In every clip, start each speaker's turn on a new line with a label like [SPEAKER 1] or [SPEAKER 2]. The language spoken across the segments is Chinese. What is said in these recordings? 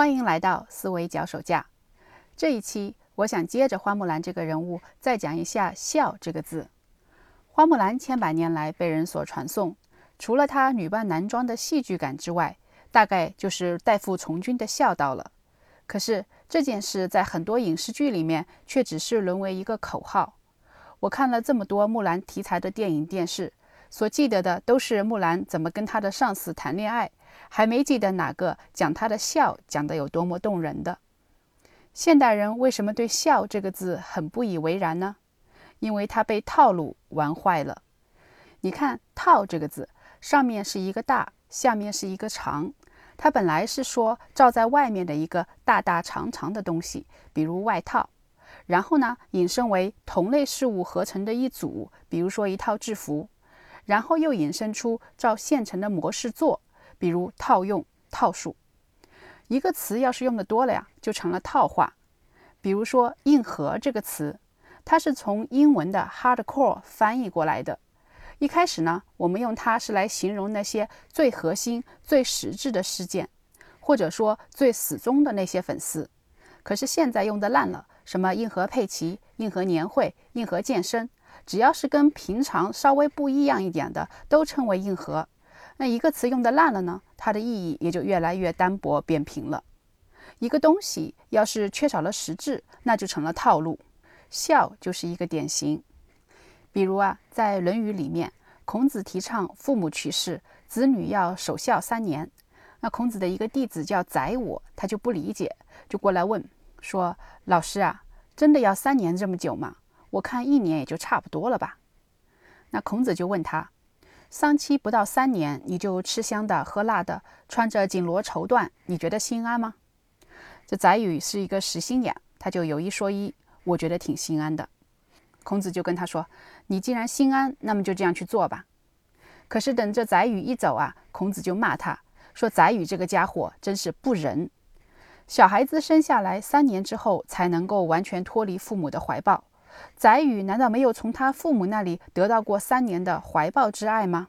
[SPEAKER 1] 欢迎来到思维脚手架。这一期，我想接着花木兰这个人物，再讲一下“孝”这个字。花木兰千百年来被人所传颂，除了她女扮男装的戏剧感之外，大概就是代父从军的孝道了。可是这件事在很多影视剧里面，却只是沦为一个口号。我看了这么多木兰题材的电影、电视，所记得的都是木兰怎么跟她的上司谈恋爱。还没记得哪个讲他的笑讲得有多么动人的。现代人为什么对“笑”这个字很不以为然呢？因为他被套路玩坏了。你看“套”这个字，上面是一个大，下面是一个长。它本来是说罩在外面的一个大大长长的东西，比如外套。然后呢，引申为同类事物合成的一组，比如说一套制服。然后又引申出照现成的模式做。比如套用、套数，一个词要是用的多了呀，就成了套话。比如说“硬核”这个词，它是从英文的 “hardcore” 翻译过来的。一开始呢，我们用它是来形容那些最核心、最实质的事件，或者说最死忠的那些粉丝。可是现在用的烂了，什么硬核佩奇、硬核年会、硬核健身，只要是跟平常稍微不一样一点的，都称为硬核。那一个词用的烂了呢，它的意义也就越来越单薄扁平了。一个东西要是缺少了实质，那就成了套路。孝就是一个典型。比如啊，在《论语》里面，孔子提倡父母去世，子女要守孝三年。那孔子的一个弟子叫宰我，他就不理解，就过来问说：“老师啊，真的要三年这么久吗？我看一年也就差不多了吧。”那孔子就问他。丧期不到三年，你就吃香的喝辣的，穿着锦罗绸缎，你觉得心安吗？这宰予是一个实心眼，他就有一说一，我觉得挺心安的。孔子就跟他说：“你既然心安，那么就这样去做吧。”可是等这宰予一走啊，孔子就骂他说：“宰予这个家伙真是不仁。小孩子生下来三年之后才能够完全脱离父母的怀抱。”宰予难道没有从他父母那里得到过三年的怀抱之爱吗？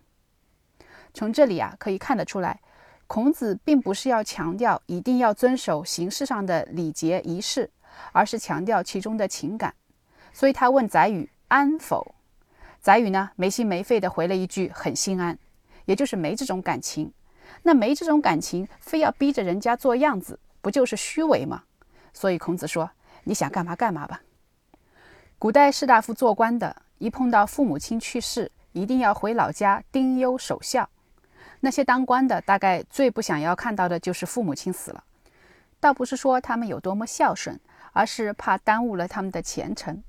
[SPEAKER 1] 从这里啊可以看得出来，孔子并不是要强调一定要遵守形式上的礼节仪式，而是强调其中的情感。所以他问宰予安否？宰予呢没心没肺地回了一句很心安，也就是没这种感情。那没这种感情，非要逼着人家做样子，不就是虚伪吗？所以孔子说：“你想干嘛干嘛吧。”古代士大夫做官的，一碰到父母亲去世，一定要回老家丁忧守孝。那些当官的，大概最不想要看到的就是父母亲死了。倒不是说他们有多么孝顺，而是怕耽误了他们的前程。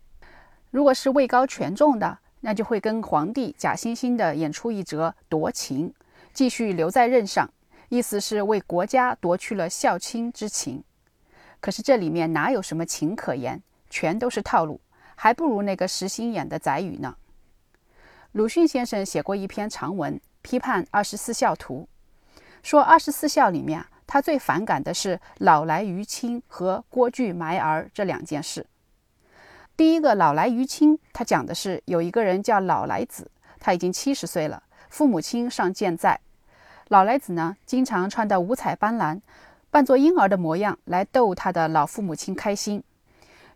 [SPEAKER 1] 如果是位高权重的，那就会跟皇帝假惺惺地演出一折夺情，继续留在任上，意思是为国家夺去了孝亲之情。可是这里面哪有什么情可言，全都是套路。还不如那个实心眼的宰予呢。鲁迅先生写过一篇长文，批判二十四孝图，说二十四孝里面，他最反感的是老来于亲和郭巨埋儿这两件事。第一个老来于亲，他讲的是有一个人叫老来子，他已经七十岁了，父母亲尚健在。老来子呢，经常穿得五彩斑斓，扮作婴儿的模样来逗他的老父母亲开心。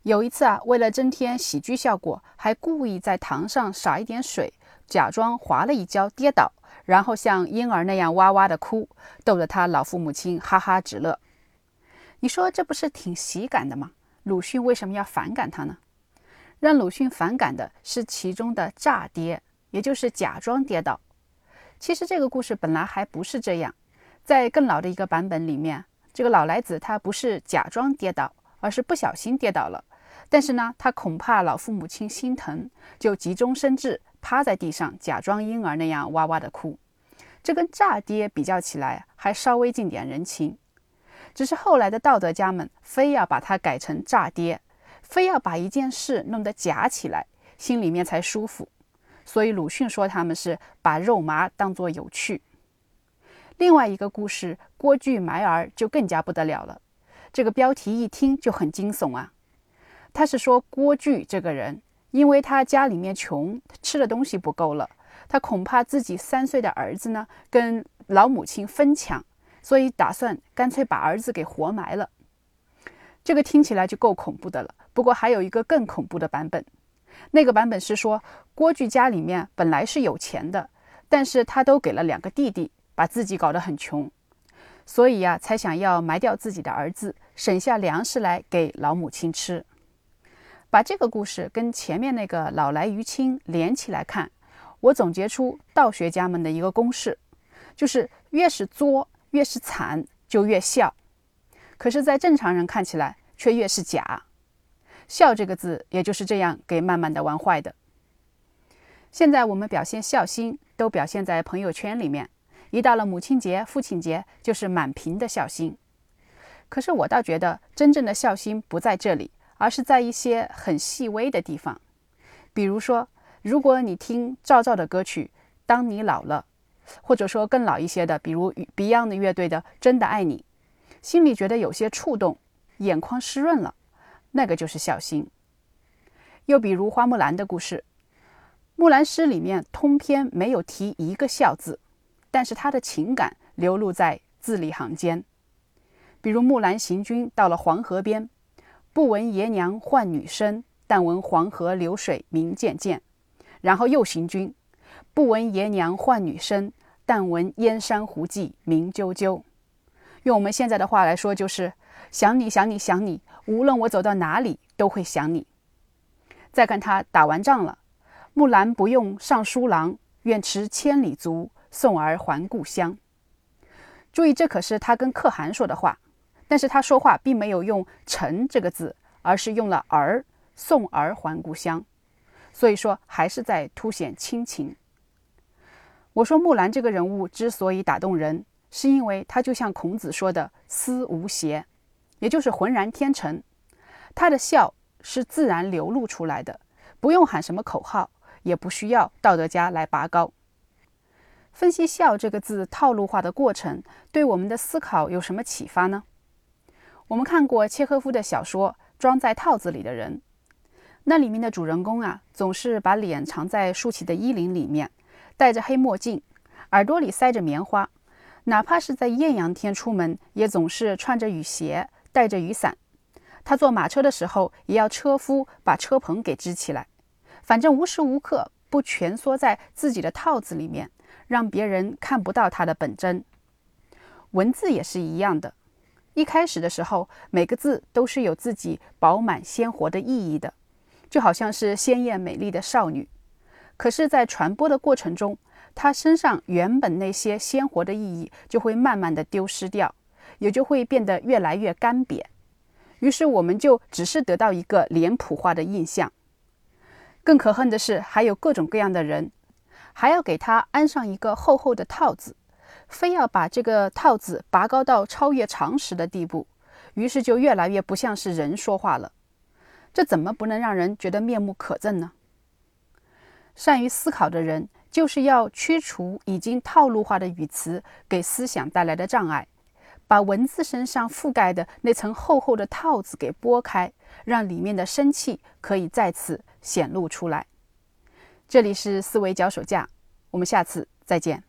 [SPEAKER 1] 有一次啊，为了增添喜剧效果，还故意在堂上撒一点水，假装滑了一跤跌倒，然后像婴儿那样哇哇的哭，逗得他老父母亲哈哈直乐。你说这不是挺喜感的吗？鲁迅为什么要反感他呢？让鲁迅反感的是其中的诈跌，也就是假装跌倒。其实这个故事本来还不是这样，在更老的一个版本里面，这个老来子他不是假装跌倒，而是不小心跌倒了。但是呢，他恐怕老父母亲心疼，就急中生智，趴在地上假装婴儿那样哇哇的哭。这跟诈爹比较起来，还稍微尽点人情。只是后来的道德家们非要把它改成诈爹，非要把一件事弄得假起来，心里面才舒服。所以鲁迅说他们是把肉麻当作有趣。另外一个故事《郭巨埋儿》就更加不得了了，这个标题一听就很惊悚啊。他是说郭巨这个人，因为他家里面穷，吃的东西不够了，他恐怕自己三岁的儿子呢跟老母亲分抢，所以打算干脆把儿子给活埋了。这个听起来就够恐怖的了。不过还有一个更恐怖的版本，那个版本是说郭巨家里面本来是有钱的，但是他都给了两个弟弟，把自己搞得很穷，所以呀才想要埋掉自己的儿子，省下粮食来给老母亲吃。把这个故事跟前面那个老来于亲连起来看，我总结出道学家们的一个公式，就是越是作越是惨就越笑。可是，在正常人看起来，却越是假。孝这个字，也就是这样给慢慢的玩坏的。现在我们表现孝心，都表现在朋友圈里面。一到了母亲节、父亲节，就是满屏的孝心。可是我倒觉得，真正的孝心不在这里，而是在一些很细微的地方。比如说，如果你听赵照的歌曲《当你老了》，或者说更老一些的，比如 Beyond 乐队的《真的爱你》。心里觉得有些触动，眼眶湿润了，那个就是孝心。又比如花木兰的故事，木兰诗里面通篇没有提一个孝字，但是她的情感流露在字里行间。比如木兰行军到了黄河边，不闻爷娘唤女声，但闻黄河流水鸣溅溅。然后又行军，不闻爷娘唤女声，但闻燕山胡骑鸣啾啾。用我们现在的话来说，就是想你想你想你，无论我走到哪里都会想你。再看他打完仗了，木兰不用尚书郎，愿驰千里足，送儿还故乡。注意，这可是他跟可汗说的话，但是他说话并没有用“臣”这个字，而是用了“儿”，送儿还故乡。所以说，还是在凸显亲情。我说木兰这个人物之所以打动人。是因为他就像孔子说的“思无邪”，也就是浑然天成。他的笑是自然流露出来的，不用喊什么口号，也不需要道德家来拔高。分析“笑”这个字套路化的过程，对我们的思考有什么启发呢？我们看过契诃夫的小说《装在套子里的人》，那里面的主人公啊，总是把脸藏在竖起的衣领里面，戴着黑墨镜，耳朵里塞着棉花。哪怕是在艳阳天出门，也总是穿着雨鞋，带着雨伞。他坐马车的时候，也要车夫把车棚给支起来。反正无时无刻不蜷缩在自己的套子里面，让别人看不到他的本真。文字也是一样的，一开始的时候，每个字都是有自己饱满鲜活的意义的，就好像是鲜艳美丽的少女。可是，在传播的过程中，她身上原本那些鲜活的意义就会慢慢的丢失掉，也就会变得越来越干瘪。于是我们就只是得到一个脸谱化的印象。更可恨的是，还有各种各样的人，还要给他安上一个厚厚的套子，非要把这个套子拔高到超越常识的地步，于是就越来越不像是人说话了。这怎么不能让人觉得面目可憎呢？善于思考的人。就是要驱除已经套路化的语词给思想带来的障碍，把文字身上覆盖的那层厚厚的套子给拨开，让里面的生气可以再次显露出来。这里是思维脚手架，我们下次再见。